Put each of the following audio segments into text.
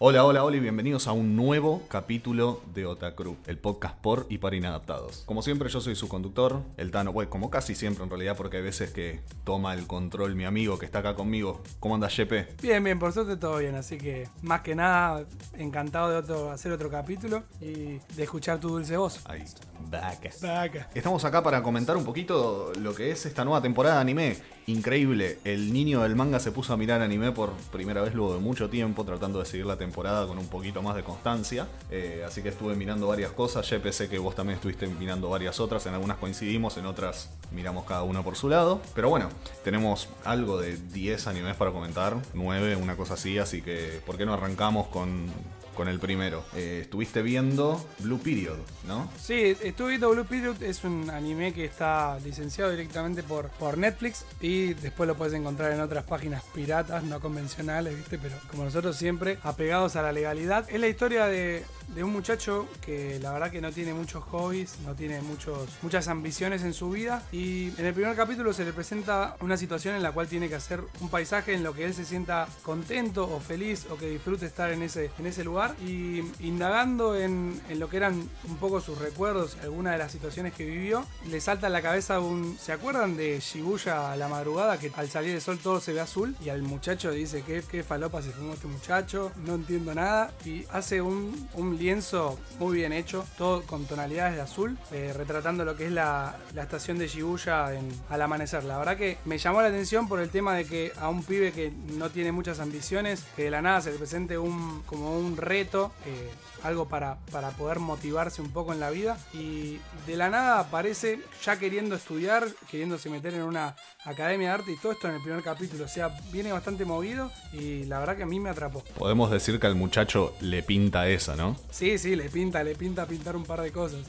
Hola, hola, hola y bienvenidos a un nuevo capítulo de Otacru, el podcast por y para inadaptados. Como siempre, yo soy su conductor, el Tano, bueno, como casi siempre en realidad, porque hay veces que toma el control mi amigo que está acá conmigo. ¿Cómo anda, Yepe? Bien, bien, por suerte todo bien, así que más que nada, encantado de otro, hacer otro capítulo y de escuchar tu dulce voz. Ahí, vaca. Vaca. Estamos acá para comentar un poquito lo que es esta nueva temporada de anime. Increíble, el niño del manga se puso a mirar anime por primera vez luego de mucho tiempo, tratando de seguir la temporada con un poquito más de constancia. Eh, así que estuve mirando varias cosas. Ya pensé que vos también estuviste mirando varias otras. En algunas coincidimos, en otras miramos cada una por su lado. Pero bueno, tenemos algo de 10 animes para comentar, 9, una cosa así. Así que, ¿por qué no arrancamos con, con el primero? Eh, estuviste viendo Blue Period, ¿no? Sí, estuve viendo Blue Period, es un anime que está licenciado directamente por, por Netflix y después lo puedes encontrar en otras páginas piratas, no convencionales, ¿viste? Pero como nosotros siempre, apegados a la legalidad. Es la historia de, de un muchacho que la verdad que no tiene muchos hobbies, no tiene muchos, muchas ambiciones en su vida. Y en el primer capítulo se le presenta una situación en la cual tiene que hacer un paisaje en lo que él se sienta contento o feliz o que disfrute estar en ese, en ese lugar. Y indagando en, en lo que eran un poco sus recuerdos, algunas de las situaciones que vivió, le salta a la cabeza un... ¿Se acuerdan de Shibuya a la madrugada que al salir el sol todo se ve azul? Y al muchacho dice que qué falopa se fumó este muchacho, no entiendo nada y hace un lienzo muy bien hecho, todo con tonalidades de azul, eh, retratando lo que es la, la estación de Shibuya en- al amanecer. La verdad que me llamó la atención por el tema de que a un pibe que no tiene muchas ambiciones, que de la nada se le presente un, como un reto, eh, algo para, para poder motivarse un poco en la vida, y de la nada aparece ya queriendo estudiar, queriéndose meter en una academia de arte y todo esto en el primer capítulo. O sea, viene bastante movido y la verdad que a mí me atrapó. Podemos decir que al muchacho le pinta esa, ¿no? Sí, sí, le pinta, le pinta pintar un par de cosas.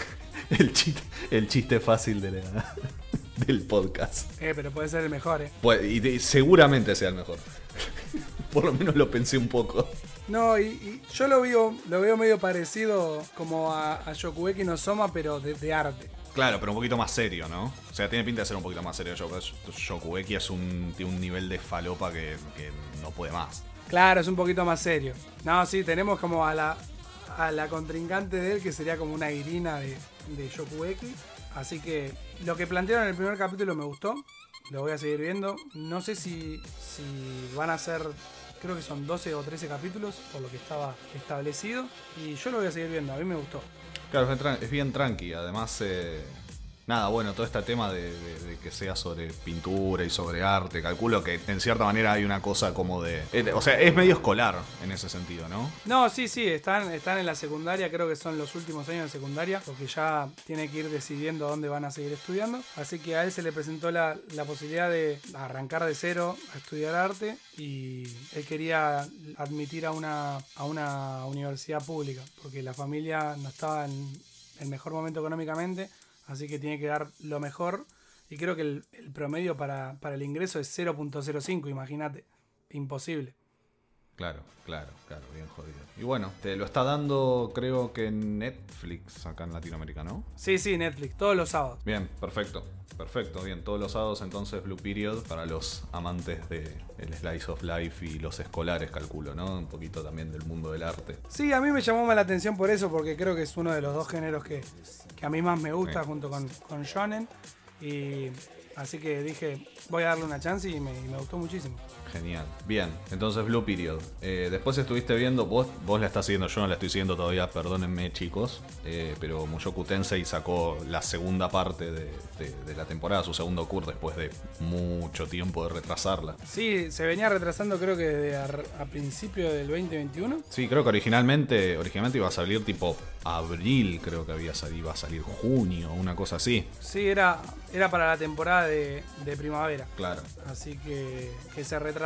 El chiste, el chiste fácil de la- del podcast. Eh, pero puede ser el mejor, eh. Pues, y seguramente sea el mejor. Por lo menos lo pensé un poco. No, y, y yo lo veo, lo veo medio parecido como a, a no Soma, pero de, de arte. Claro, pero un poquito más serio, ¿no? O sea, tiene pinta de ser un poquito más serio. Shokugeki es un, tiene un nivel de falopa que, que no puede más. Claro, es un poquito más serio. No, sí, tenemos como a la, a la contrincante de él, que sería como una Irina de, de Shokugeki. Así que lo que plantearon en el primer capítulo me gustó. Lo voy a seguir viendo. No sé si, si van a ser, creo que son 12 o 13 capítulos, por lo que estaba establecido. Y yo lo voy a seguir viendo, a mí me gustó. Claro, es bien tranqui. Además, eh, nada, bueno, todo este tema de, que sea sobre pintura y sobre arte. Calculo que en cierta manera hay una cosa como de. eh, o sea, es medio escolar en ese sentido, ¿no? No, sí, sí, están, están en la secundaria, creo que son los últimos años de secundaria, porque ya tiene que ir decidiendo dónde van a seguir estudiando. Así que a él se le presentó la, la posibilidad de arrancar de cero a estudiar arte y él quería admitir a una, a una universidad pública, porque la familia no estaba en el mejor momento económicamente, así que tiene que dar lo mejor. Y creo que el, promedio para, para el ingreso es 0.05, imagínate, imposible. Claro, claro, claro, bien jodido. Y bueno, te lo está dando, creo que Netflix acá en Latinoamérica, ¿no? Sí, sí, Netflix, todos los sábados. Bien, perfecto. Perfecto, bien. Todos los sábados entonces Blue Period para los amantes de el Slice of Life y los escolares, calculo, ¿no? Un poquito también del mundo del arte. Sí, a mí me llamó más la atención por eso, porque creo que es uno de los dos géneros que, que a mí más me gusta Sí. junto con, con Shonen. Y así que dije, voy a darle una chance y me, y me gustó muchísimo. Genial. Bien, entonces Blue Period. Eh, después estuviste viendo, vos, vos la estás siguiendo, yo no la estoy siguiendo todavía, perdónenme chicos, eh, pero Mushoku Tensei sacó la segunda parte de, de- de la temporada, su segundo cur, después de mucho tiempo de retrasarla. Sí, se venía retrasando creo que desde a, a principio del 2021. Sí, creo que originalmente, originalmente iba a salir tipo abril, creo que había salido, iba a salir junio, una cosa así. Sí, era, era para la temporada de, de primavera. Claro. Así que, que se retrasó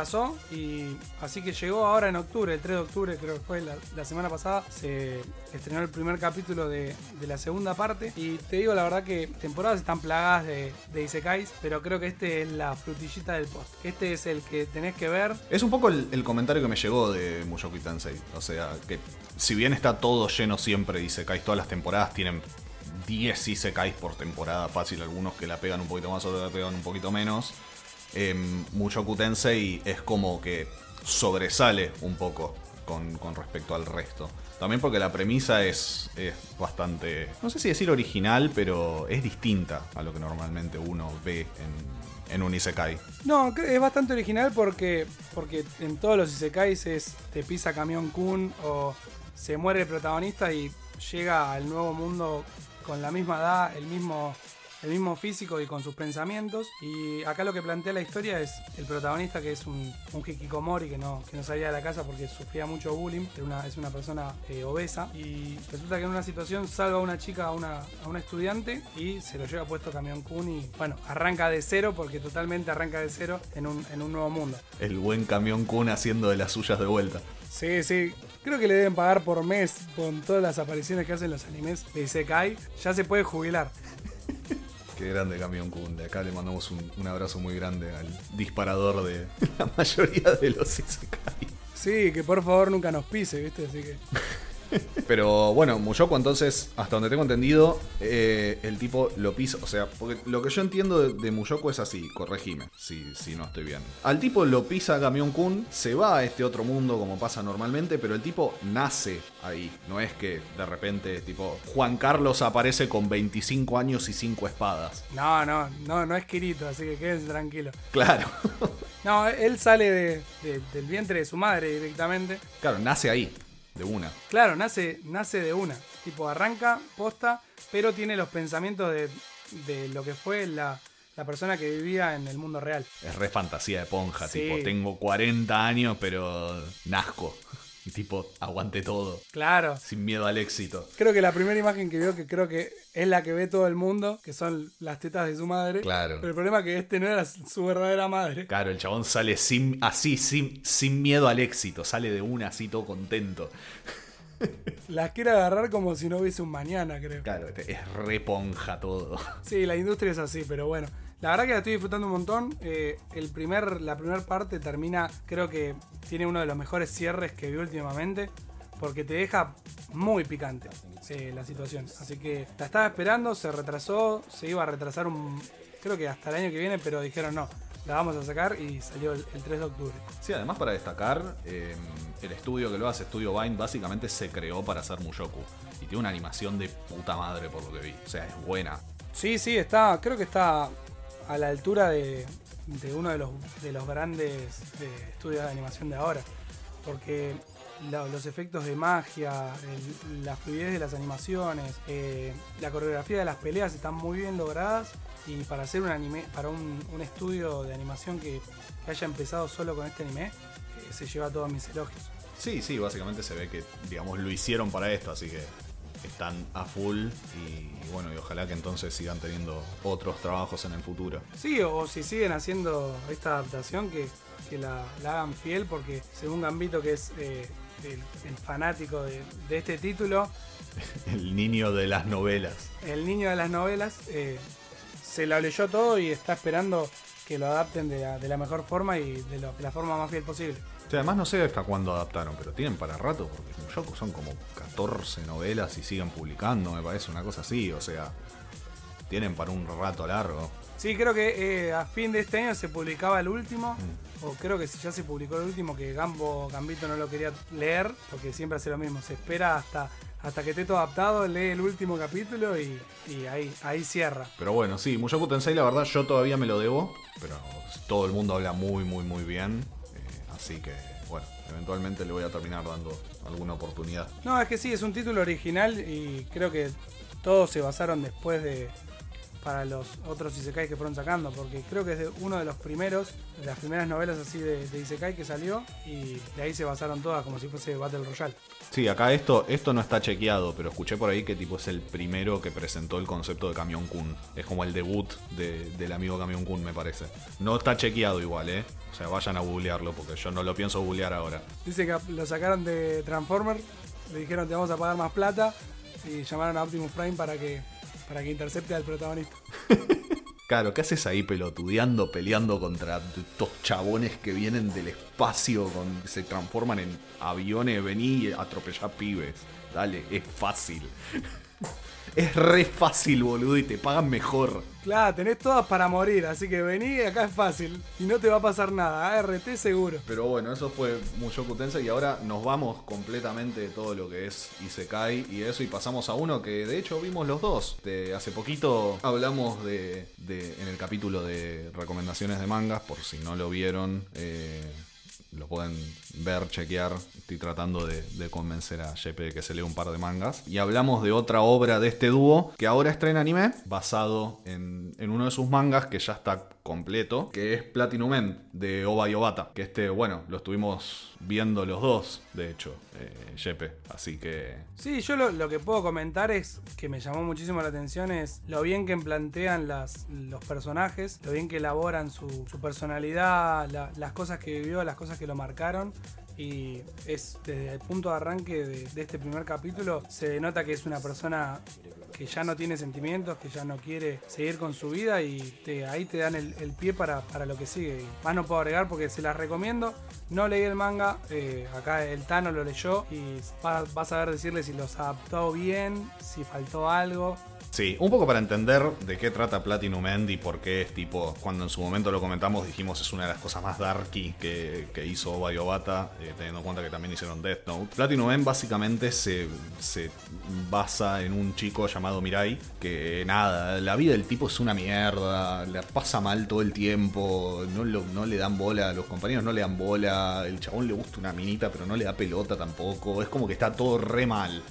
y así que llegó ahora en octubre, el 3 de octubre creo que fue la, semana pasada, se estrenó el primer capítulo de, de la segunda parte y te digo la verdad que temporadas están plagadas de, de Isekais, pero creo que este es la frutillita del post. Este es el que tenés que ver. Es un poco el, comentario que me llegó de Mushoku Tensei. O sea, que si bien está todo lleno siempre de Isekais, todas las temporadas tienen 10 Isekais por temporada, fácil, algunos que la pegan un poquito más, otros la pegan un poquito menos. Eh, Mushoku Tensei es como que sobresale un poco con, respecto al resto. También porque la premisa es, bastante, no sé si decir original, pero es distinta a lo que normalmente uno ve en, un Isekai. No, es bastante original porque, porque en todos los Isekais es te pisa camión Kun o se muere el protagonista y llega al nuevo mundo con la misma edad, el mismo, el mismo físico y con sus pensamientos. Y acá lo que plantea la historia es el protagonista que es un, un hikikomori que no, que no salía de la casa porque sufría mucho bullying, era una, es una persona eh, obesa y resulta que en una situación salva a una chica, a una, a una estudiante y se lo lleva puesto camión Kun y bueno, arranca de cero porque totalmente arranca de cero en un, en un nuevo mundo. El buen camión Kun haciendo de las suyas de vuelta. Sí, sí. Creo que le deben pagar por mes con todas las apariciones que hacen los animes de Isekai. Ya se puede jubilar. Qué grande camión Kun. De acá le mandamos un, un abrazo muy grande al disparador de la mayoría de los Isekai. Sí, que por favor nunca nos pise, ¿viste? Así que. Pero bueno, Muyoko entonces, hasta donde tengo entendido, eh, el tipo lo pisa. O sea, porque lo que yo entiendo de, de Muyoko es así, corregime si, si no estoy bien. Al tipo lo pisa Camión Kun, se va a este otro mundo como pasa normalmente, pero el tipo nace ahí. No es que de repente, tipo, Juan Carlos aparece con 25 años y 5 espadas. No, no, no, no es Kirito, así que quédense tranquilos. Claro. No, él sale de- de- del vientre de su madre directamente. claro, nace ahí, de una. Claro, nace, nace de una. Tipo, arranca, posta, pero tiene los pensamientos de, de lo que fue la, la persona que vivía en el mundo real. Es re fantasía de ponja, Sí. tipo, tengo 40 años, pero nazco. Y tipo, aguante todo, Claro. sin miedo al éxito. Creo que la primera imagen que vio, que creo que es la que ve todo el mundo, que son las tetas de su madre. Claro. Pero el problema es que este no era su verdadera madre. Claro, el chabón sale sin, así, sin, sin miedo al éxito, sale de una así todo contento. Las quiere agarrar como si no hubiese un mañana, creo. Claro, este, es re ponja todo. Sí, la industria es así, pero bueno. La verdad que la estoy disfrutando un montón. Eh, el primer, la primera parte termina, creo que tiene uno de los mejores cierres que vi últimamente. Porque te deja muy picante eh, la situación. Así que la estaba esperando, se retrasó, se iba a retrasar un. Creo que hasta el año que viene, pero dijeron no, la vamos a sacar y salió el, el 3 de octubre. Sí, además para destacar, eh, el estudio que lo hace, Studio Vine, básicamente se creó para hacer Mushoku. Y tiene una animación de puta madre por lo que vi. O sea, es buena. Sí, sí, está, creo que está a la altura de, uno de los, de los grandes eh, estudios de animación de ahora. Porque los efectos de magia, la fluidez de las animaciones, eh, la coreografía de las peleas están muy bien logradas. Y para hacer un anime, para un, estudio de animación que, que haya empezado solo con este anime, eh, se lleva todos mis elogios. Sí, sí, básicamente se ve que, digamos, lo hicieron para esto, así que están a full y bueno, y ojalá que entonces sigan teniendo otros trabajos en el futuro. Sí, o si siguen haciendo esta adaptación, que, que la, la hagan fiel, porque según Gambito, que es eh, el, el fanático de, de este título, El niño de las novelas. el niño de las novelas, eh, se lo leyó todo y está esperando que lo adapten de la, de la mejor forma y de, lo- de la forma más fiel posible. Sea, además no sé hasta cuándo adaptaron, pero tienen para rato, porque Mushoku son como 14 novelas y siguen publicando, me parece una cosa así, o sea, tienen para un rato largo. Sí, creo que eh, a fin de este año se publicaba el último, o creo que si ya se publicó el último, que Gambo Gambito no lo quería leer, porque siempre hace lo mismo, se espera hasta, hasta que esté todo adaptado, lee el último capítulo y, y ahí, ahí cierra. Pero bueno, sí, Mushoku Tensei la verdad yo todavía me lo debo, pero todo el mundo habla muy, muy, muy bien, así que bueno, eventualmente le voy a terminar dando alguna oportunidad. No, es que sí, es un título original y creo que todos se basaron después de para los otros Isekai que fueron sacando, porque creo que es de uno de los primeros, de las primeras novelas así de, de Isekai que salió y de ahí se basaron todas como si fuese Battle Royale. Sí, acá esto, esto no está chequeado, pero escuché por ahí que tipo es el primero que presentó el concepto de Camión Kun. Es como el debut de- del amigo Camión Kun, me parece. No está chequeado igual, ¿eh? O sea, vayan a googlearlo, porque yo no lo pienso googlear ahora. Dice que lo sacaron de Transformer, le dijeron te vamos a pagar más plata y llamaron a Optimus Prime para que, para que intercepte al protagonista. Claro, ¿qué haces ahí pelotudeando, peleando contra estos chabones que vienen del espacio, con, se transforman en aviones, vení y atropellá pibes? Dale, es fácil. Es re fácil, boludo, y te pagan mejor. Claro, tenés todas para morir, así que vení, acá es fácil. Y no te va a pasar nada, ART seguro. Pero bueno, eso fue Mushoku Tensei y ahora nos vamos completamente de todo lo que es Isekai y eso y pasamos a uno que de hecho vimos los dos. De hace poquito hablamos de, en el capítulo de recomendaciones de mangas, por si no lo vieron. eh, lo pueden ver, chequear. Estoy tratando de, convencer a JP de que se lea un par de mangas. Y hablamos de otra obra de este dúo que ahora estrena anime, basado en uno de sus mangas que ya está completo, que es Platinum End de Oba Yobata. Que este, bueno, lo estuvimos viendo los dos, de hecho, eh. Así que Sí, yo lo, que puedo comentar es que me llamó muchísimo la atención es lo bien que plantean las, los personajes, lo bien que elaboran su, personalidad, la- las cosas que vivió, las cosas que lo marcaron. Y es desde el punto de arranque de, de este primer capítulo, se denota que es una persona que ya no tiene sentimientos, que ya no quiere seguir con su vida y ahí te dan el, pie para, para lo que sigue. Más no puedo agregar porque se las recomiendo. No leí el manga, eh, acá el Tano lo leyó y va- vas a ver decirle si los adaptó bien, si faltó algo. Sí, un poco para entender de qué trata Platinum End y por qué es tipo, cuando en su momento lo comentamos, dijimos es una de las cosas más darky que, que hizo Oba Yobata, eh, teniendo en cuenta que también hicieron Death Note. Platinum End básicamente se, se basa en un chico llamado Mirai, que nada, la vida del tipo es una mierda, le pasa mal todo el tiempo, no, no le dan bola, los compañeros no le dan bola, el chabón le gusta una minita pero no le da pelota tampoco, es como que está todo re mal.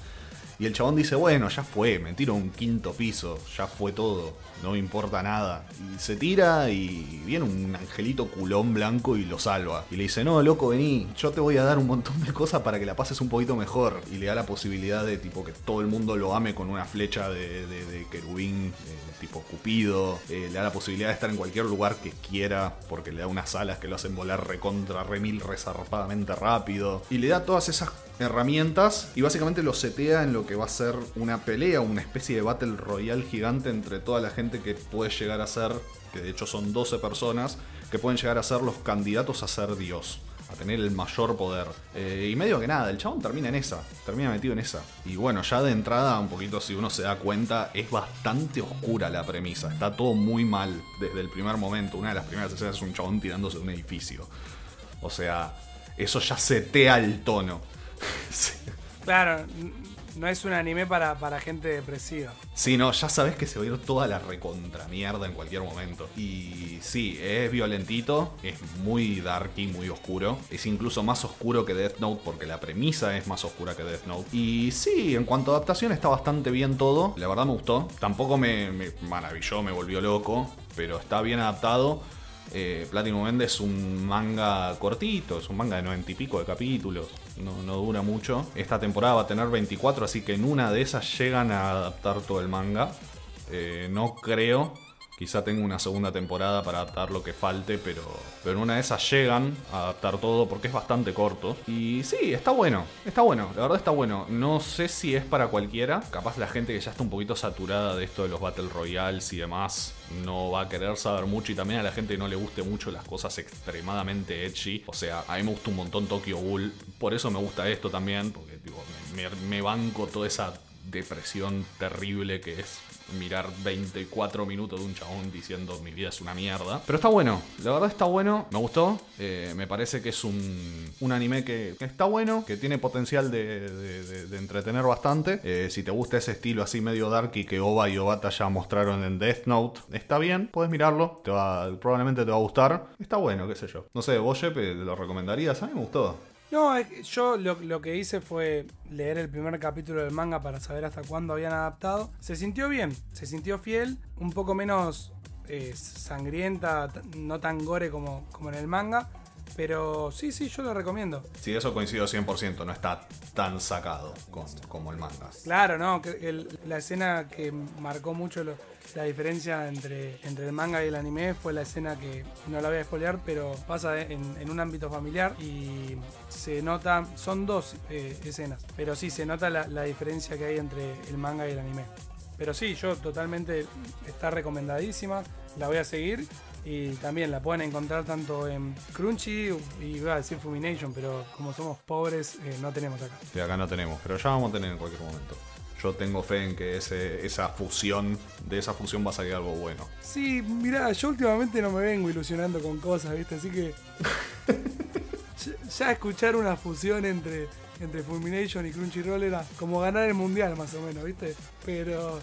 Y el chabón dice, bueno, ya fue, me tiro un quinto piso, ya fue todo, no me importa nada. Y se tira y viene un angelito culón blanco y lo salva. Y le dice, no, loco, vení, yo te voy a dar un montón de cosas para que la pases un poquito mejor. Y le da la posibilidad de tipo que todo el mundo lo ame con una flecha de, de- de querubín, eh, tipo Cupido. Eh, le da la posibilidad de estar en cualquier lugar que quiera, porque le da unas alas que lo hacen volar recontra, remil, resarpadamente rápido. Y le da todas esas herramientas y básicamente lo setea en lo que va a ser una pelea, una especie de Battle Royale gigante entre toda la gente que puede llegar a ser, que de hecho son 12 personas, que pueden llegar a ser los candidatos a ser Dios. A tener el mayor poder. Eh, y medio que nada, el chabón termina en esa. Termina metido en esa. Y bueno, ya de entrada, un poquito si uno se da cuenta, es bastante oscura la premisa. Está todo muy mal desde el primer momento. Una de las primeras escenas es un chabón tirándose de un edificio. O sea, eso ya setea el tono. Sí. Claro, no es un anime para, para gente depresiva. Sí, no, ya sabes que se va a ir toda la recontra mierda en cualquier momento. Y sí, es violentito, es muy darky, muy oscuro. Es incluso más oscuro que Death Note porque la premisa es más oscura que Death Note. Y sí, en cuanto a adaptación está bastante bien todo. La verdad me gustó. Tampoco me, me maravilló, me volvió loco, pero está bien adaptado. Eh, Platinum End es un manga cortito, es un manga de 90 y pico de capítulos, no, no dura mucho. Esta temporada va a tener 24, así que en una de esas llegan a adaptar todo el manga. Eh, no creo, quizá tenga una segunda temporada para adaptar lo que falte, pero, pero en una de esas llegan a adaptar todo porque es bastante corto. Y sí, está bueno, está bueno, la verdad está bueno. No sé si es para cualquiera, capaz la gente que ya está un poquito saturada de esto de los Battle Royales y demás no va a querer saber mucho y también a la gente no le guste mucho las cosas extremadamente edgy. O sea, a mí me gusta un montón Tokyo Ghoul, por eso me gusta esto también, porque me, me- me banco toda esa depresión terrible que es mirar 24 minutos de un chabón diciendo mi vida es una mierda. Pero está bueno, la verdad está bueno, me gustó. Eh, me parece que es un, un anime que, está bueno, que tiene potencial de, de- de- entretener bastante. Eh, si te gusta ese estilo así medio dark que Oba y Obata ya mostraron en Death Note, está bien, puedes mirarlo, probablemente te va a gustar. Está bueno, qué sé yo. No sé, vos, ¿lo recomendarías? A mí me gustó. No, yo lo, lo que hice fue leer el primer capítulo del manga para saber hasta cuándo habían adaptado. Se sintió bien, se sintió fiel, un poco menos eh, sangrienta, no tan gore como, como en el manga. Pero sí, sí, yo lo recomiendo. Sí, eso coincido 100%, no está tan sacado con- como el manga. Claro, no, el- la escena que marcó mucho lo- la diferencia entre, entre el manga y el anime fue la escena que no la voy a spoilear, pero pasa en, en un ámbito familiar y se nota, son dos eh, escenas, pero sí se nota la, la diferencia que hay entre el manga y el anime. Pero sí, yo totalmente está recomendadísima, la voy a seguir y también la pueden encontrar tanto en Crunchy y iba a decir Fumination, pero como somos pobres eh, no tenemos acá. De acá no tenemos, pero ya vamos a tener en cualquier momento. yo tengo fe en que ese, esa fusión, de esa fusión va a salir algo bueno. Sí, mira, yo últimamente no me vengo ilusionando con cosas, ¿viste? Así que. ya escuchar una fusión entre, entre Fulmination y Crunchyroll era como ganar el mundial, más o menos, ¿viste? Pero.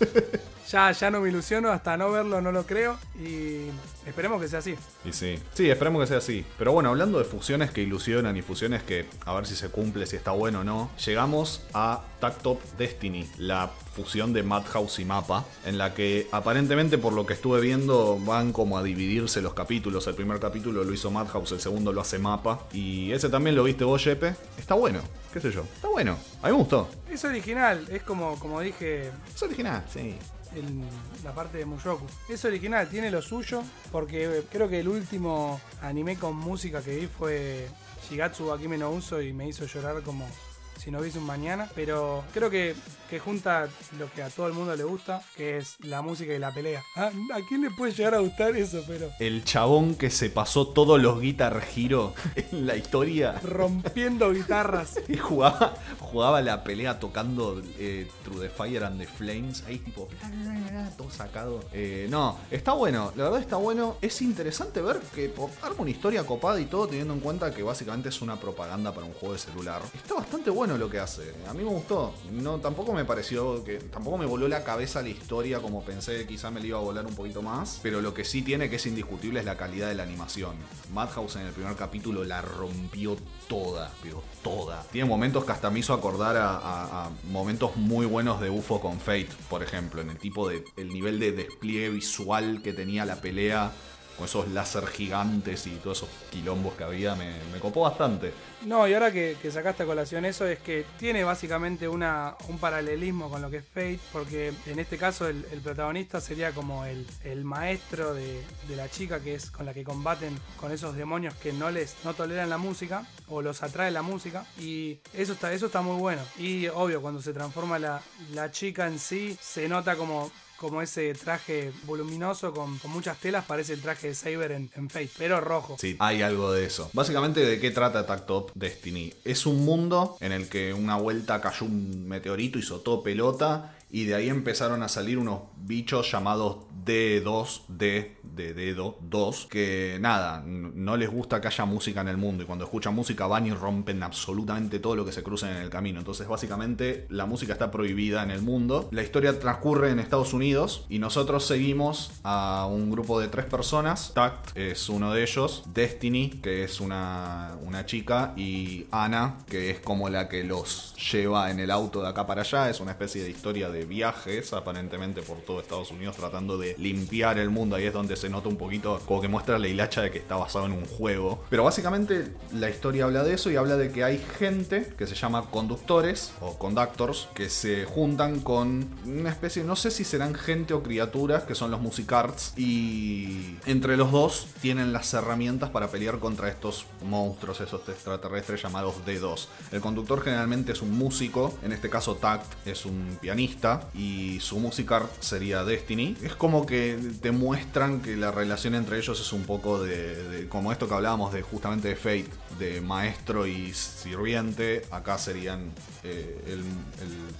ya, ya no me ilusiono, hasta no verlo no lo creo y esperemos que sea así. Y sí, sí, esperemos que sea así. Pero bueno, hablando de fusiones que ilusionan y fusiones que a ver si se cumple, si está bueno o no, llegamos a Tactop Destiny, la fusión de Madhouse y Mapa, en la que aparentemente por lo que estuve viendo van como a dividirse los capítulos. El primer capítulo lo hizo Madhouse, el segundo lo hace Mapa. Y ese también lo viste vos, Jepe. Está bueno, qué sé yo. Está bueno. A mí me gustó. Es original, es como, como dije. Es original, sí la parte de Mushoku. Es original, tiene lo suyo, porque creo que el último anime con música que vi fue Shigatsu Akime no Uso y me hizo llorar como si no hubiese un mañana, pero creo que, que, junta lo que a todo el mundo le gusta, que es la música y la pelea. ¿A, quién le puede llegar a gustar eso? Pero El chabón que se pasó todos los Guitar Hero en la historia. Rompiendo guitarras. y jugaba, jugaba la pelea tocando eh, Through the Fire and the Flames, ahí tipo, todo sacado. Eh, no, está bueno, la verdad está bueno. Es interesante ver que arma una historia copada y todo, teniendo en cuenta que básicamente es una propaganda para un juego de celular. Está bastante bueno lo que hace. A mí me gustó. No, tampoco me pareció que. Tampoco me voló la cabeza la historia como pensé, quizá me la iba a volar un poquito más. Pero lo que sí tiene que es indiscutible es la calidad de la animación. Madhouse en el primer capítulo la rompió toda, pero toda. Tiene momentos que hasta me hizo acordar a, momentos muy buenos de UFO con Fate, por ejemplo, en el tipo de. el nivel de despliegue visual que tenía la pelea con esos láser gigantes y todos esos quilombos que había, me, copó bastante. No, y ahora que, sacaste a colación eso, es que tiene básicamente una, un paralelismo con lo que es Fate, porque en este caso el, protagonista sería como el, maestro de, la chica que es con la que combaten con esos demonios que no les no toleran la música o los atrae la música y eso está eso está muy bueno y obvio cuando se transforma la, la chica en sí se nota como como ese traje voluminoso con, muchas telas, parece el traje de Saber en, en, Fate, pero rojo. Sí, hay algo de eso. Básicamente, ¿de qué trata Top Destiny? Es un mundo en el que una vuelta cayó un meteorito, hizo todo pelota y de ahí empezaron a salir unos bichos llamados D2, D de dedo 2, que nada, no les gusta que haya música en el mundo y cuando escuchan música van y rompen absolutamente todo lo que se cruza en el camino. Entonces básicamente la música está prohibida en el mundo. La historia transcurre en Estados Unidos y nosotros seguimos a un grupo de tres personas. Tact es uno de ellos, Destiny, que es una, una chica, y Ana, que es como la que los lleva en el auto de acá para allá. Es una especie de historia de viajes aparentemente por todo Estados Unidos tratando de limpiar el mundo. Ahí es donde se nota un poquito como que muestra la hilacha de que está basado en un juego. Pero básicamente la historia habla de eso y habla de que hay gente que se llama conductores o conductors que se juntan con una especie, no sé si serán gente o criaturas, que son los musicarts y entre los dos tienen las herramientas para pelear contra estos monstruos, esos extraterrestres llamados D2. El conductor generalmente es un músico, en este caso Tact es un pianista y su musicart sería Destiny. Es como que te muestran que la relación entre ellos es un poco de, como esto que hablábamos de justamente de Fate, de maestro y sirviente. Acá serían eh, el,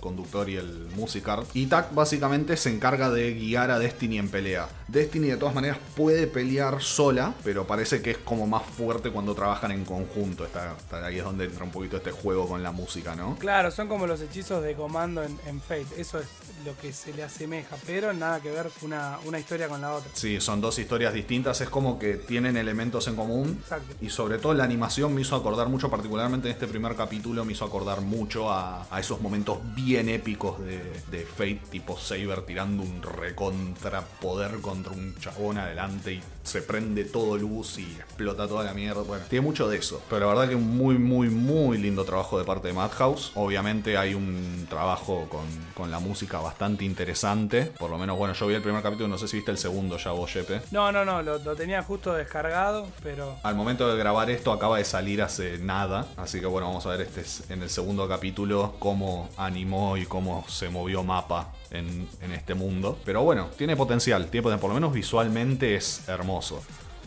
conductor y el musicart. Y Tak básicamente se encarga de guiar a Destiny en pelea. Destiny de todas maneras puede pelear sola, pero parece que es como más fuerte cuando trabajan en conjunto. Está, ahí es donde entra un poquito este juego con la música, ¿no? Claro, son como los hechizos de comando en, en Fate. Eso es lo que se le asemeja, pero nada que ver una, una historia con la otra. Sí, son dos historias distintas, es como que tienen elementos en común. Y sobre todo la animación me hizo acordar mucho, particularmente en este primer capítulo, me hizo acordar mucho a, esos momentos bien épicos de, de, Fate, tipo Saber tirando un recontra poder contra un chabón adelante y se prende todo luz y explota toda la mierda. Bueno, tiene mucho de eso. Pero la verdad que un muy, muy, muy lindo trabajo de parte de Madhouse. Obviamente hay un trabajo con, con la música bastante interesante. Por lo menos, bueno, yo vi el primer capítulo, no sé si viste el segundo ya vos, Jepe. No, no, no, lo, tenía justo descargado, pero... Al momento de grabar esto acaba de salir hace nada. Así que bueno, vamos a ver este en el segundo capítulo cómo animó y cómo se movió mapa en, este mundo. Pero bueno, tiene potencial, tiene potencial, por lo menos visualmente es hermoso.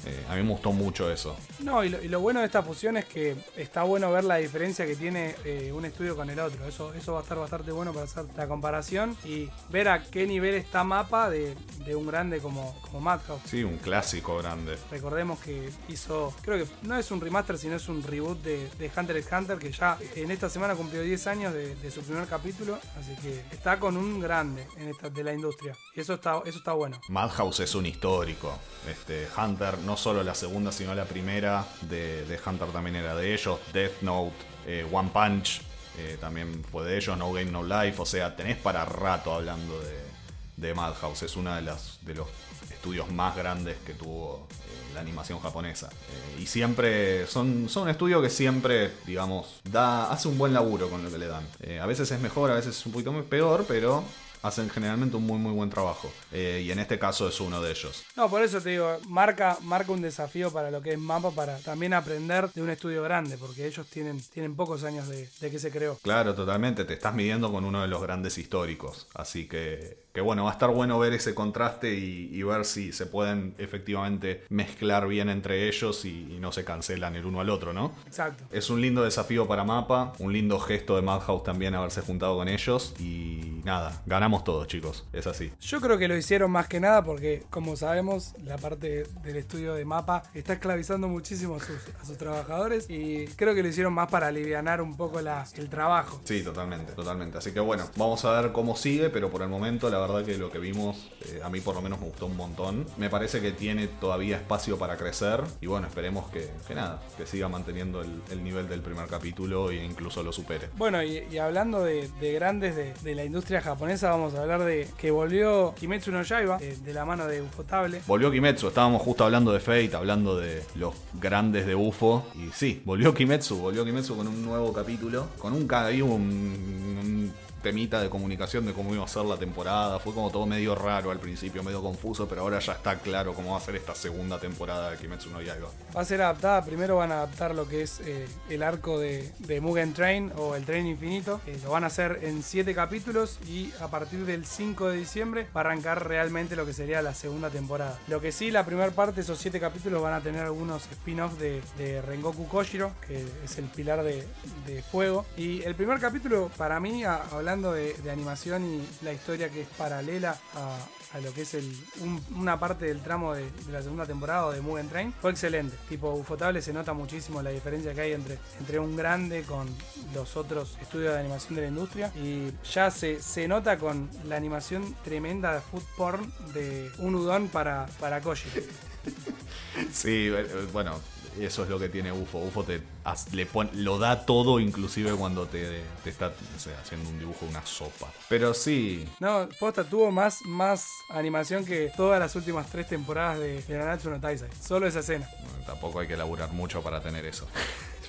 Eh, a mí me gustó mucho eso. No, y lo, y lo bueno de esta fusión es que está bueno ver la diferencia que tiene eh, un estudio con el otro. Eso, eso va a estar bastante bueno para hacer la comparación y ver a qué nivel está mapa de, de un grande como, como Madhouse. Sí, un clásico grande. Recordemos que hizo, creo que no es un remaster, sino es un reboot de, de Hunter x Hunter, que ya en esta semana cumplió 10 años de, de su primer capítulo, así que está con un grande en esta, de la industria. Y eso está, eso está bueno. Madhouse es un histórico. Este, Hunter, no solo la segunda, sino la primera de, de Hunter también era de ellos. Death Note, eh, One Punch, eh, también fue de ellos. No Game No Life. O sea, tenés para rato hablando de, de Madhouse. Es uno de, las, de los estudios más grandes que tuvo eh, la animación japonesa. Y siempre son, son un estudio que siempre, digamos, da, hace un buen laburo con lo que le dan. A veces es mejor, a veces es un poquito peor, pero hacen generalmente un muy muy buen trabajo. Eh, y en este caso es uno de ellos. No, por eso te digo, marca, marca un desafío para lo que es Mapa, para también aprender de un estudio grande, porque ellos tienen, tienen pocos años de, de que se creó. Claro, totalmente. Te estás midiendo con uno de los grandes históricos. Así que, que bueno, va a estar bueno ver ese contraste y, y ver si se pueden efectivamente mezclar bien entre ellos y, y no se cancelan el uno al otro, ¿no? Exacto. Es un lindo desafío para Mapa, un lindo gesto de Madhouse también haberse juntado con ellos y nada, ganamos todos chicos, es así. Yo creo que lo hicieron más que nada porque, como sabemos, la parte del estudio de Mapa está esclavizando muchísimo a sus, a sus trabajadores y creo que lo hicieron más para aliviar un poco la, el trabajo. Sí, totalmente, totalmente. Así que bueno, vamos a ver cómo sigue, pero por el momento la verdad que lo que vimos, eh, a mí por lo menos me gustó un montón. Me parece que tiene todavía espacio para crecer y bueno, esperemos que, que nada, que siga manteniendo el, el nivel del primer capítulo e incluso lo supere. Bueno, y, y hablando de, de grandes de, de la industria japonesa, vamos a hablar de que volvió Kimetsu no Yaiba, eh, de la mano de Ufotable. Volvió Kimetsu, estábamos justo hablando de Fate, hablando de los grandes de UFO. Y sí, volvió Kimetsu, volvió Kimetsu con un nuevo capítulo. Con un, un, un temita de comunicación de cómo iba a ser la temporada. Fue como todo medio raro al principio, medio confuso, pero ahora ya está claro cómo va a ser esta segunda temporada de Kimetsu no Yaiba. Va a ser adaptada, primero van a adaptar lo que es eh, el arco de, de Mugen Train o el Tren Infinito. Eh, lo van a hacer en 7 capítulos y a partir del 5 de diciembre va a arrancar realmente lo que sería la segunda temporada. Lo que sí, la primera parte, esos 7 capítulos van a tener algunos spin-offs de, de Rengoku Koshiro, que es el pilar de, de fuego. Y el primer capítulo, para mí, a- hablando de, animación y la historia que es paralela a, lo que es el, un- una parte del tramo de, la segunda temporada de Mugen Train, fue excelente. Tipo, Ufotable se nota muchísimo la diferencia que hay entre, entre un grande con los otros estudios de animación de la industria. Y ya se, se nota con la animación tremenda de food porn de un udon para, para Koji. Sí, eh, bueno, eso es lo que tiene UFO. UFO te le pon- lo da todo, inclusive cuando te, te está haciendo un dibujo una sopa. Pero sí, No, posta tuvo más, más animación que todas las últimas tres temporadas de, de Nanatsu no Taizai. Solo esa escena. Bueno, tampoco hay que laburar mucho para tener eso.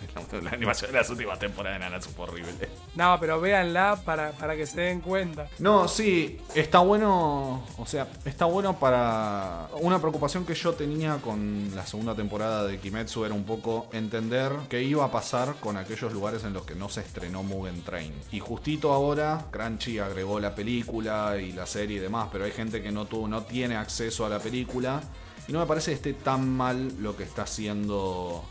La, animación de las últimas temporadas de Nanatsu fue horrible. No, pero véanla para, para que se den cuenta. No, sí, está bueno. O sea, está bueno para. Una preocupación que yo tenía con la segunda temporada de Kimetsu era un poco entender qué iba a pasar con aquellos lugares en los que no se estrenó Mugen Train. Y justito ahora, Crunchy agregó la película y la serie y demás, pero hay gente que no, tuvo, no tiene acceso a la película. Y no me parece que esté tan mal lo que está haciendo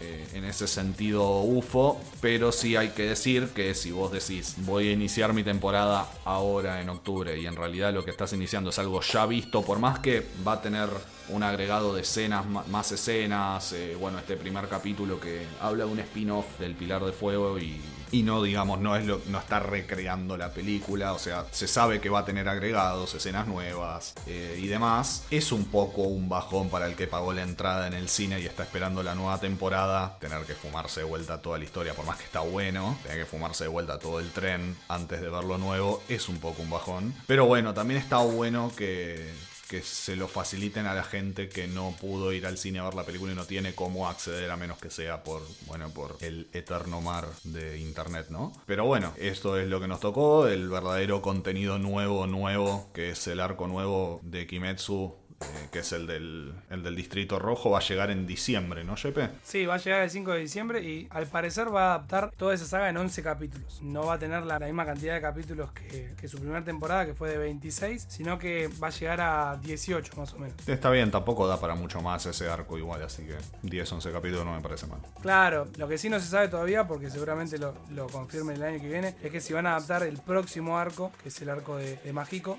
eh, en ese sentido UFO, pero sí hay que decir que si vos decís voy a iniciar mi temporada ahora en octubre y en realidad lo que estás iniciando es algo ya visto, por más que va a tener un agregado de escenas, más escenas, eh, bueno, este primer capítulo que habla de un spin-off del Pilar de Fuego y, y no, digamos, no, es lo, no está recreando la película, o sea, se sabe que va a tener agregados, escenas nuevas eh, y demás. Es un poco un bajón para el que pagó la entrada en el cine y está esperando la nueva temporada, tener que fumarse de vuelta toda la historia, por más que está bueno, tener que fumarse de vuelta todo el tren antes de ver lo nuevo, es un poco un bajón. Pero bueno, también está bueno que que se lo faciliten a la gente que no pudo ir al cine a ver la película y no tiene cómo acceder a menos que sea por, bueno, por el eterno mar de internet, ¿no? Pero bueno, esto es lo que nos tocó, el verdadero contenido nuevo, nuevo, que es el arco nuevo de Kimetsu eh, que es el del, el del Distrito Rojo, va a llegar en diciembre, ¿no, Jepe? Sí, va a llegar el 5 de diciembre y al parecer va a adaptar toda esa saga en 11 capítulos. No va a tener la, la misma cantidad de capítulos que, que su primera temporada, que fue de 26, sino que va a llegar a 18 más o menos. Está bien, tampoco da para mucho más ese arco igual, así que 10, 11 capítulos no me parece mal. Claro, lo que sí no se sabe todavía, porque seguramente lo, lo confirmen el año que viene, es que si van a adaptar el próximo arco, que es el arco de, de Mágico.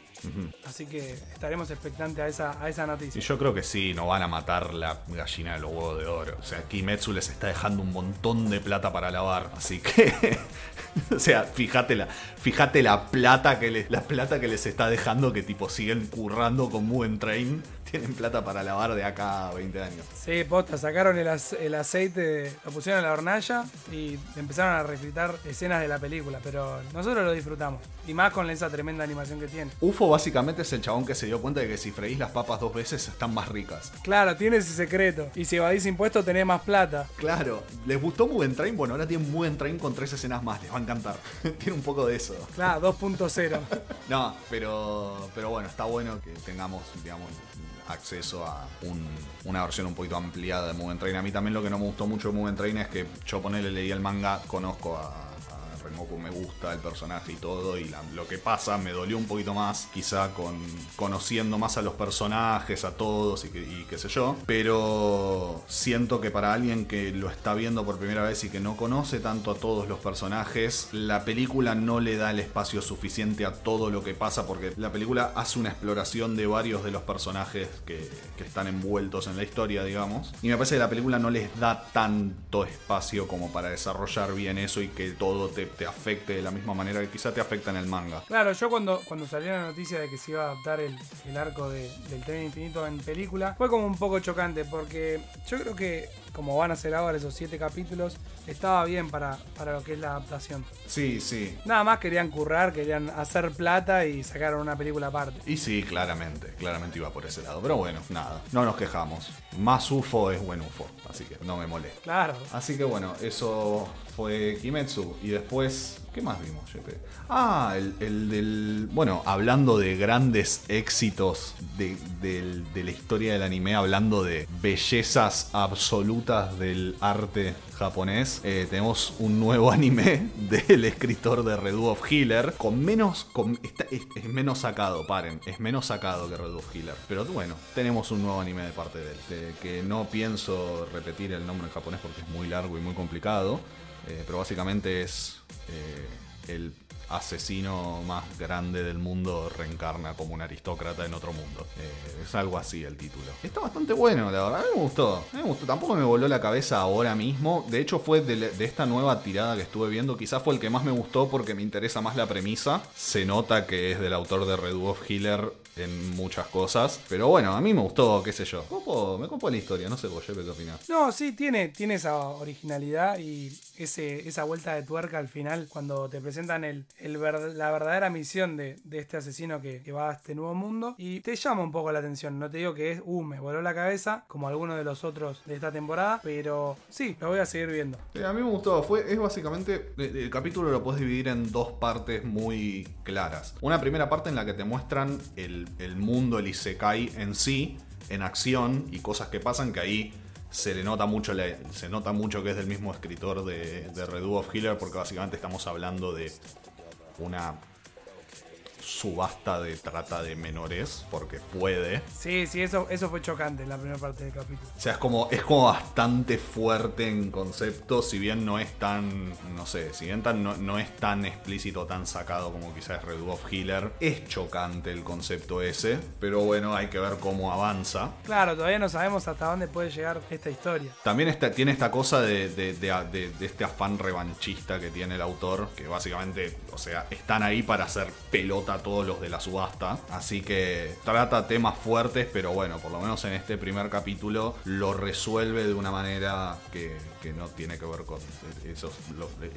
Así que estaremos expectantes a esa, a Y yo creo que sí, no van a matar la gallina de los huevos de oro. O sea, Kimetsu les está dejando un montón de plata para lavar. Así que. o sea, fíjate la, fíjate la plata que les, la plata que les está dejando que tipo siguen currando con Mugen Train. Tienen plata para lavar de acá a 20 años. Sí, posta, sacaron el, el aceite, lo pusieron en la hornalla y empezaron a refritar escenas de la película, pero nosotros lo disfrutamos. Y más con esa tremenda animación que tiene. UFO básicamente es el chabón que se dio cuenta de que si freís las papas dos veces están más ricas. Claro, tiene ese secreto. Y si evadís impuestos tenés más plata. Claro, ¿les gustó Mugen Train? Bueno, ahora tienen Mugen Train con tres escenas más, les va a encantar. Tiene un poco de eso. Claro, 2.0. No, pero, pero bueno, está bueno que tengamos, digamos, acceso a un- una versión un poquito ampliada de Mugen Train. A mí también lo que no me gustó mucho de Mugen Train es que yo ponele, leí el manga, conozco a, a Me gusta el personaje y todo, y lo que pasa me dolió un poquito más, quizá con conociendo más a los personajes, a todos y, y qué sé yo, pero siento que para alguien que lo está viendo por primera vez y que no conoce tanto a todos los personajes, la película no le da el espacio suficiente a todo lo que pasa, porque la película hace una exploración de varios de los personajes que, que están envueltos en la historia, digamos, y me parece que la película no les da tanto espacio como para desarrollar bien eso y que todo te, te afecte de la misma manera que quizá te afecta en el manga. Claro, yo cuando, cuando salió la noticia de que se iba a adaptar el, el arco de- del tren infinito en película, fue como un poco chocante porque yo creo que como van a ser ahora esos siete capítulos, estaba bien para, para lo que es la adaptación. Sí, sí. Nada más querían currar, querían hacer plata y sacaron una película aparte. Y sí, claramente, claramente iba por ese lado. Pero bueno, nada, no nos quejamos. Más UFO es buen UFO, así que no me molesta. Claro. Así que bueno, eso fue Kimetsu. Y después, ¿qué más vimos, Jepe? Ah, el, el del. Bueno, hablando de grandes éxitos de la historia del anime, hablando de bellezas absolutas del arte japonés, eh, tenemos un nuevo anime del escritor de Red of Healer con menos. Con, es, menos sacado, paren, es menos sacado que Red of Healer. Pero bueno, tenemos un nuevo anime de parte de él. que no pienso repetir el nombre en japonés porque es muy largo y muy complicado. eh, pero básicamente es eh, el asesino más grande del mundo reencarna como un aristócrata en otro mundo. Eh, es algo así el título. Está bastante bueno, la verdad. A mí me gustó. Me gustó. Tampoco me voló la cabeza ahora mismo. De hecho, fue de, esta nueva tirada que estuve viendo. Quizás fue el que más me gustó porque me interesa más la premisa. Se nota que es del autor de Red Wolf Healer en muchas cosas. Pero bueno, a mí me gustó, qué sé yo. Copo- me copo la historia. No sé vos, Jepe, qué opinás. No, sí, tiene, tiene esa originalidad y esa vuelta de tuerca al final cuando te presentan el, ver- la verdadera misión de, este asesino que, va a este nuevo mundo y te llama un poco la atención. No te digo que es, uh, me voló la cabeza como algunos de los otros de esta temporada, pero sí, lo voy a seguir viendo. Eh, a mí me gustó, fue, es básicamente, el, el capítulo lo puedes dividir en dos partes muy claras. Una primera parte en la que te muestran el, el mundo, el Isekai en sí, en acción y cosas que pasan que ahí se le nota mucho, se nota mucho que es del mismo escritor de, de Redo of Healer porque básicamente estamos hablando de una subasta de trata de menores porque puede. Sí, sí, eso, eso fue chocante en la primera parte del capítulo. O sea, es como, es como bastante fuerte en concepto, si bien no es tan, no sé, si bien tan, no, no es tan explícito, tan sacado como quizás Red of Healer, es chocante el concepto ese, pero bueno, hay que ver cómo avanza. Claro, todavía no sabemos hasta dónde puede llegar esta historia. También está, tiene esta cosa de, de- de- de- de este afán revanchista que tiene el autor, que básicamente, o sea, están ahí para hacer pelota todos los de la subasta. Así que trata temas fuertes, pero bueno, por lo menos en este primer capítulo lo resuelve de una manera que, no tiene que ver con esos,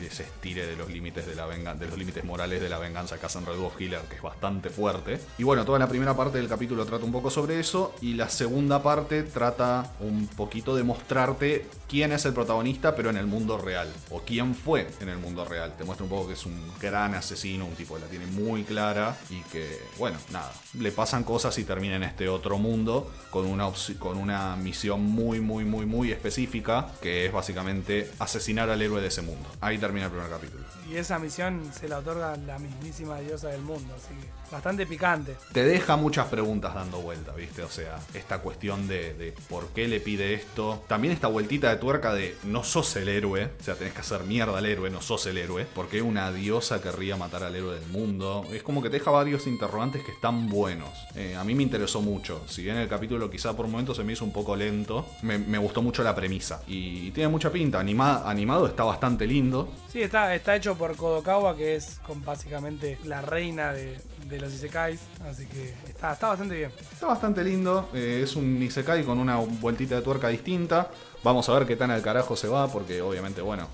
ese estire de los límites de la venga- de los límites morales de la venganza que hacen Red Wolf Killer, que es bastante fuerte. Y bueno, toda la primera parte del capítulo trata un poco sobre eso, y la segunda parte trata un poquito de mostrarte quién es el protagonista, pero en el mundo real, o quién fue en el mundo real. Te muestra un poco que es un gran asesino, un tipo que la tiene muy clara y que, bueno, nada, le pasan cosas y termina en este otro mundo con una, con una misión muy, muy, muy, muy específica que es básicamente asesinar al héroe de ese mundo. Ahí termina el primer capítulo. Y esa misión se la otorga la mismísima diosa del mundo, así que bastante picante. Te deja muchas preguntas dando vuelta, ¿viste? O sea, esta cuestión de, de por qué le pide esto. También esta vueltita de tuerca de no sos el héroe, o sea, tenés que hacer mierda al héroe, no sos el héroe. ¿Por qué una diosa querría matar al héroe del mundo? Es como que te deja varios interrogantes que están buenos. Eh, a mí me interesó mucho. Si bien el capítulo quizá por momentos se me hizo un poco lento, me, me gustó mucho la premisa. Y tiene mucha pinta. Anima- animado está bastante lindo. Sí, está, está hecho por Kodokawa, que es básicamente la reina de, los Isekais, así que está, bastante bien. Está bastante lindo, eh, es un Isekai con una vueltita de tuerca distinta. Vamos a ver qué tan al carajo se va, porque obviamente, bueno,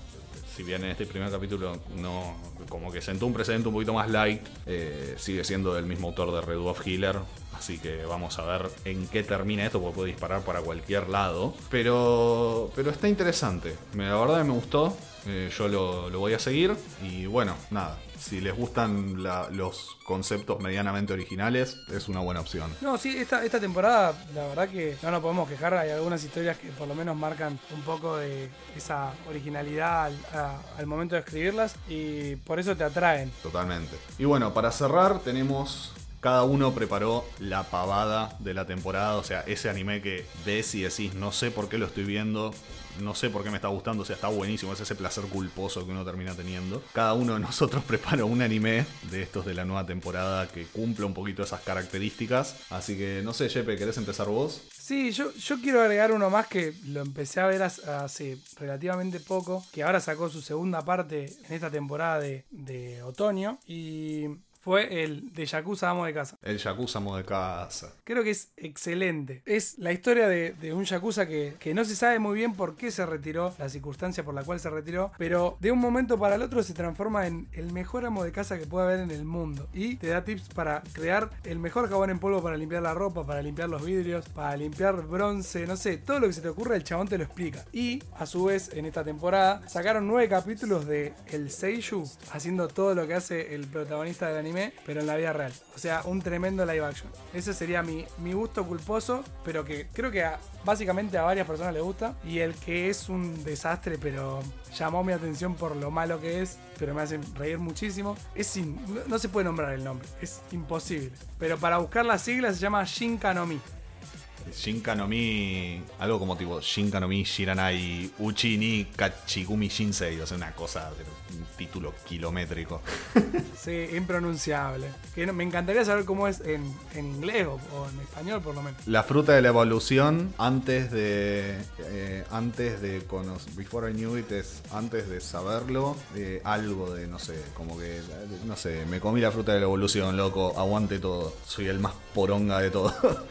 si bien en este primer capítulo no, como que sentó un precedente un poquito más light, eh, sigue siendo del mismo autor de Red of Healer. Así que vamos a ver en qué termina esto, porque puede disparar para cualquier lado. Pero, pero está interesante. La verdad me gustó. Eh, yo lo, lo voy a seguir. Y bueno, nada. Si les gustan la- los conceptos medianamente originales, es una buena opción. No, sí, esta, esta temporada, la verdad que no nos podemos quejar. Hay algunas historias que por lo menos marcan un poco de esa originalidad al, a- al momento de escribirlas y por eso te atraen. Totalmente. Y bueno, para cerrar tenemos... Cada uno preparó la pavada de la temporada, o sea, ese anime que ves y decís, no sé por qué lo estoy viendo, no sé por qué me está gustando, o sea, está buenísimo, es ese placer culposo que uno termina teniendo. Cada uno de nosotros preparó un anime de estos de la nueva temporada que cumpla un poquito esas características. Así que, no sé, Jepe, ¿querés empezar vos? Sí, yo, yo quiero agregar uno más que lo empecé a ver hace relativamente poco, que ahora sacó su segunda parte en esta temporada de, de otoño y fue el de Yakuza Amo de Casa. El Yakuza Amo de Casa. Creo que es excelente. Es la historia de, de un Yakuza que, que no se sabe muy bien por qué se retiró, la circunstancia por la cual se retiró, pero de un momento para el otro se transforma en el mejor amo de casa que puede haber en el mundo. Y te da tips para crear el mejor jabón en polvo para limpiar la ropa, para limpiar los vidrios, para limpiar bronce, no sé, todo lo que se te ocurra el chabón te lo explica. Y a su vez en esta temporada sacaron nueve capítulos de El Seiyuu haciendo todo lo que hace el protagonista del anime, pero en la vida real. O sea, un tremendo live action. Ese sería mi, mi gusto culposo, pero que creo que a- básicamente a varias personas les gusta. Y el que es un desastre, pero llamó mi atención por lo malo que es, pero me hace reír muchísimo. Es no, no se puede nombrar el nombre, es imposible. Pero para buscar las siglas se llama Shinkanomi. Shinka no Mi, algo como tipo Shinka no Mi Shiranai Uchi ni Kachigumi Shinsei, o sea, una cosa, un título kilométrico. Sí, impronunciable. Que no- me encantaría saber cómo es en, en inglés o, o en español por lo menos. La fruta de la evolución, antes de. eh, antes de conocer. Before I knew it es antes de saberlo. eh, algo de, no sé, como que. No sé, me comí la fruta de la evolución, loco. Aguante todo. Soy el más poronga de todo.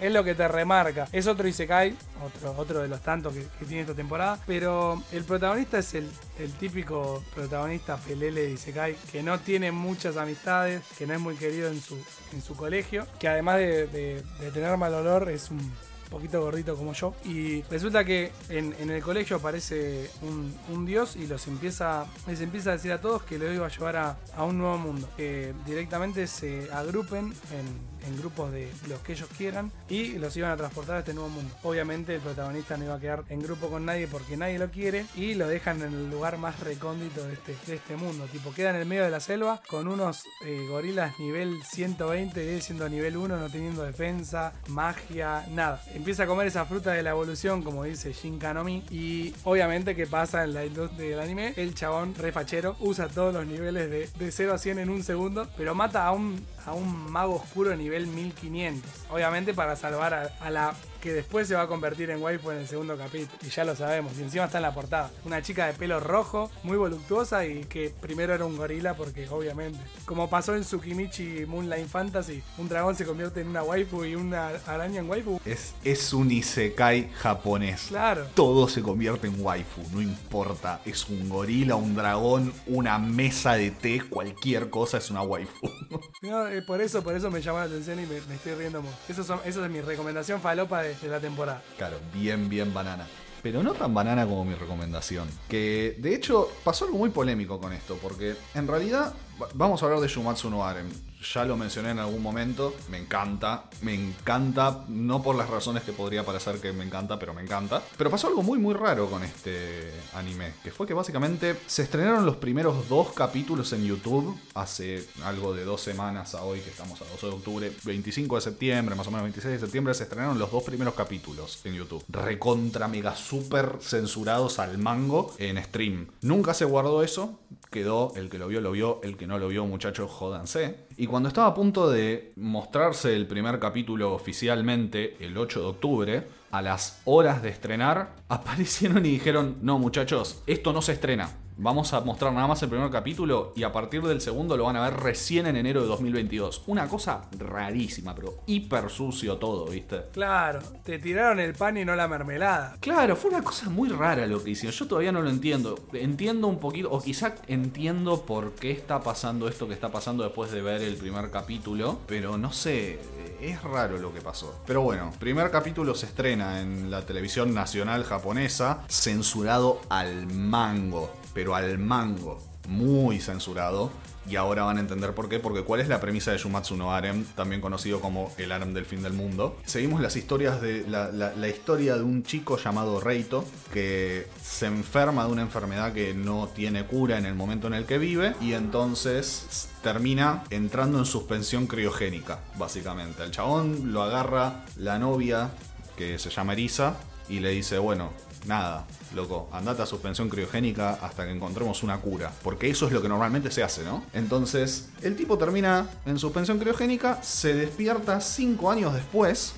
Es lo que te remarca. Es otro Isekai, otro, otro de los tantos que, tiene esta temporada. Pero el protagonista es el, el típico protagonista pelele de Isekai, que no tiene muchas amistades, que no es muy querido en su, en su colegio, que además de, tener mal olor es un poquito gordito como yo. Y resulta que en, en el colegio aparece un, un dios y los empieza, les empieza a decir a todos que lo iba a llevar a, a un nuevo mundo. Que directamente se agrupen en, en grupos de los que ellos quieran y los iban a transportar a este nuevo mundo. Obviamente el protagonista no iba a quedar en grupo con nadie porque nadie lo quiere y lo dejan en el lugar más recóndito de este, de este mundo. Tipo, queda en el medio de la selva con unos eh, gorilas nivel 120 y siendo nivel 1 no teniendo defensa, magia, nada. Empieza a comer esa fruta de la evolución como dice Shinkanomi y obviamente que pasa en la industria del anime, el chabón refachero usa todos los niveles de, de 0 a 100 en un segundo, pero mata a un, a un mago oscuro nivel 1500. Obviamente para salvar a, a la que después se va a convertir en waifu en el segundo capítulo. Y ya lo sabemos. Y encima está en la portada. Una chica de pelo rojo, muy voluptuosa y que primero era un gorila porque obviamente. Como pasó en Tsukimichi Moonlight Fantasy, un dragón se convierte en una waifu y una araña en waifu. es, es un Isekai japonés. Claro. Todo se convierte en waifu, no importa. Es un gorila, un dragón, una mesa de té, cualquier cosa es una waifu. No, eh, por eso, por eso me llamó la atención y me, me estoy riendo mucho. Eso, son, eso es mi recomendación falopa de, de la temporada. Claro, bien, bien banana. Pero no tan banana como mi recomendación. Que de hecho pasó algo muy polémico con esto, porque en realidad Va- Vamos a hablar de Shumatsu no Aren. Ya lo mencioné en algún momento. Me encanta. Me encanta. No por las razones que podría parecer que me encanta, pero me encanta. Pero pasó algo muy, muy raro con este anime. Que fue que básicamente se estrenaron los primeros dos capítulos en YouTube hace algo de dos semanas a hoy, que estamos a 12 de octubre. 25 de septiembre, más o menos 26 de septiembre, se estrenaron los dos primeros capítulos en YouTube. Recontra, mega, super censurados al mango en stream. Nunca se guardó eso. Quedó, el que lo vio, lo vio. El que no lo vio, muchachos, jódanse. Y cuando estaba a punto de mostrarse el primer capítulo oficialmente, el 8 de octubre, a las horas de estrenar, aparecieron y dijeron, no muchachos, esto no se estrena. Vamos a mostrar nada más el primer capítulo y a partir del segundo lo van a ver recién en enero de 2022. Una cosa rarísima, pero hiper sucio todo, ¿viste? Claro, te tiraron el pan y no la mermelada. Claro, fue una cosa muy rara lo que hicieron. Yo todavía no lo entiendo. Entiendo un poquito, o quizá entiendo por qué está pasando esto que está pasando después de ver el primer capítulo, pero no sé, es raro lo que pasó. Pero bueno, primer capítulo se estrena en la televisión nacional japonesa, censurado al mango, pero al mango, muy censurado. Y ahora van a entender por qué, porque cuál es la premisa de Shumatsu no Harem, también conocido como el harem del fin del mundo. Seguimos las historias de la historia de un chico llamado Reito que se enferma de una enfermedad que no tiene cura en el momento en el que vive y entonces termina entrando en suspensión criogénica, básicamente. El chabón lo agarra la novia que se llama Erisa y le dice, bueno, nada, loco, andate a suspensión criogénica hasta que encontremos una cura. Porque eso es lo que normalmente se hace, ¿no? Entonces, el tipo termina en suspensión criogénica, se despierta cinco años después,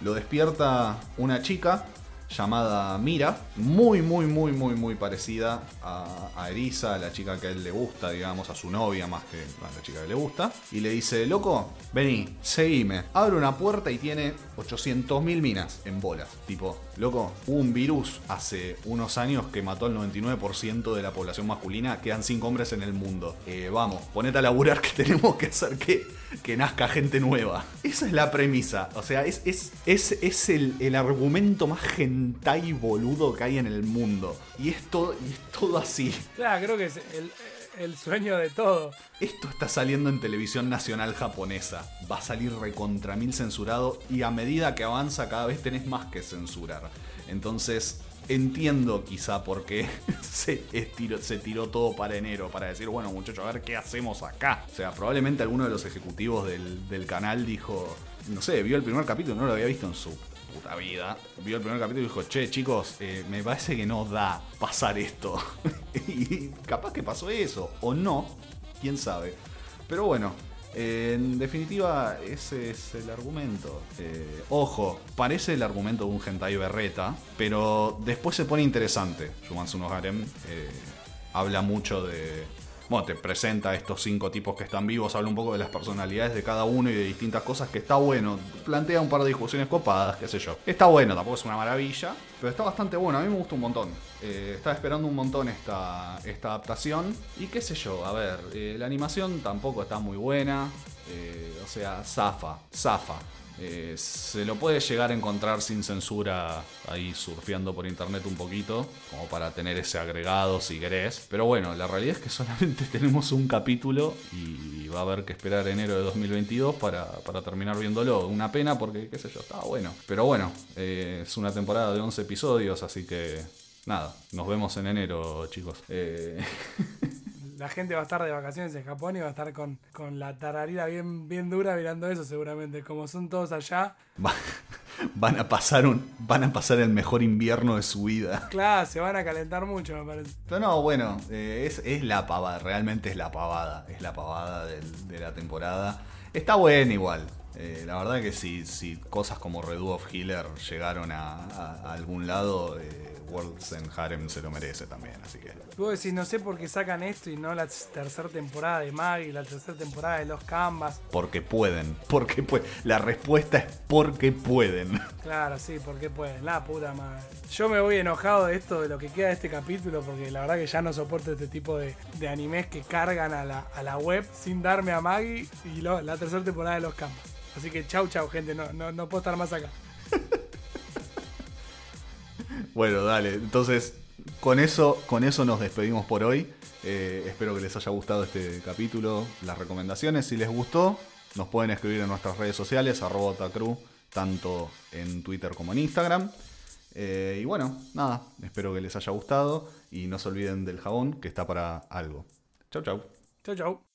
lo despierta una chica llamada Mira, muy, muy, muy, muy, muy parecida a, a Erisa, a la chica que a él le gusta, digamos, a su novia más que a la chica que le gusta, y le dice, loco, vení, seguime. Abre una puerta y tiene 800.000 minas en bolas. Tipo, loco, un virus hace unos años que mató al 99% de la población masculina, quedan 5 hombres en el mundo. Eh, vamos, ponete a laburar que tenemos que hacer que, que nazca gente nueva. Esa es la premisa. O sea, es, es, es, es el, el argumento más hentai boludo que hay en el mundo. Y es todo, y es todo así. Claro, creo que es el, el sueño de todo. Esto está saliendo en televisión nacional japonesa. Va a salir recontra mil censurado y a medida que avanza cada vez tenés más que censurar. Entonces entiendo quizá por qué se, tiró todo para enero, para decir, bueno muchachos, a ver qué hacemos acá. O sea, probablemente alguno de los ejecutivos del, del canal dijo, no sé, vio el primer capítulo, no lo había visto en su puta vida. Vio el primer capítulo y dijo, che chicos, eh, me parece que no da pasar esto. y capaz que pasó eso, o no, quién sabe. Pero bueno, en definitiva, ese es el argumento. Eh, ojo, parece el argumento de un hentai berreta, pero después se pone interesante. Shumatsu no eh, habla mucho de... Bueno, te presenta estos cinco tipos que están vivos, habla un poco de las personalidades de cada uno y de distintas cosas que está bueno. Plantea un par de discusiones copadas, qué sé yo. Está bueno, tampoco es una maravilla, pero está bastante bueno. A mí me gusta un montón. Eh, estaba esperando un montón esta, esta adaptación. Y qué sé yo, a ver, eh, la animación tampoco está muy buena. Eh, o sea, zafa, zafa. Eh, se lo puede llegar a encontrar sin censura ahí surfeando por internet un poquito, como para tener ese agregado si querés. Pero bueno, la realidad es que solamente tenemos un capítulo y va a haber que esperar enero de 2022 para, para terminar viéndolo. Una pena porque, qué sé yo, estaba bueno. Pero bueno, eh, es una temporada de 11 episodios, así que nada, nos vemos en enero, chicos. Eh, La gente va a estar de vacaciones en Japón y va a estar con, con la tararira bien, bien dura mirando eso seguramente. Como son todos allá, va- van, a pasar un, van a pasar el mejor invierno de su vida. claro, se van a calentar mucho, me parece. Pero no, bueno, eh, es, es la pavada, realmente es la pavada, es la pavada del- de la temporada. Está buena igual. Eh, la verdad que si, si cosas como Redo of Healer llegaron a, a- a algún lado, eh, Worlds and Harem se lo merece también, así que... Vos decís, no sé por qué sacan esto y no la tercera temporada de Maggie, la tercera temporada de Los Canvas. Porque pueden, porque pueden. La respuesta es porque pueden. Claro, sí, porque pueden. La puta madre. Yo me voy enojado de esto, de lo que queda de este capítulo, porque la verdad que ya no soporto este tipo de, de animes que cargan a la, a la web sin darme a Maggie y lo- la tercera temporada de Los Canvas. Así que chau, chau, gente. No, no, no puedo estar más acá. Bueno, dale. Entonces, con eso, con eso nos despedimos por hoy. Eh, espero que les haya gustado este capítulo, las recomendaciones. Si les gustó, nos pueden escribir en nuestras redes sociales, arroba tanto en Twitter como en Instagram. Eh, y bueno, nada, espero que les haya gustado y no se olviden del jabón que está para algo. Chau, chau. Chau, chau.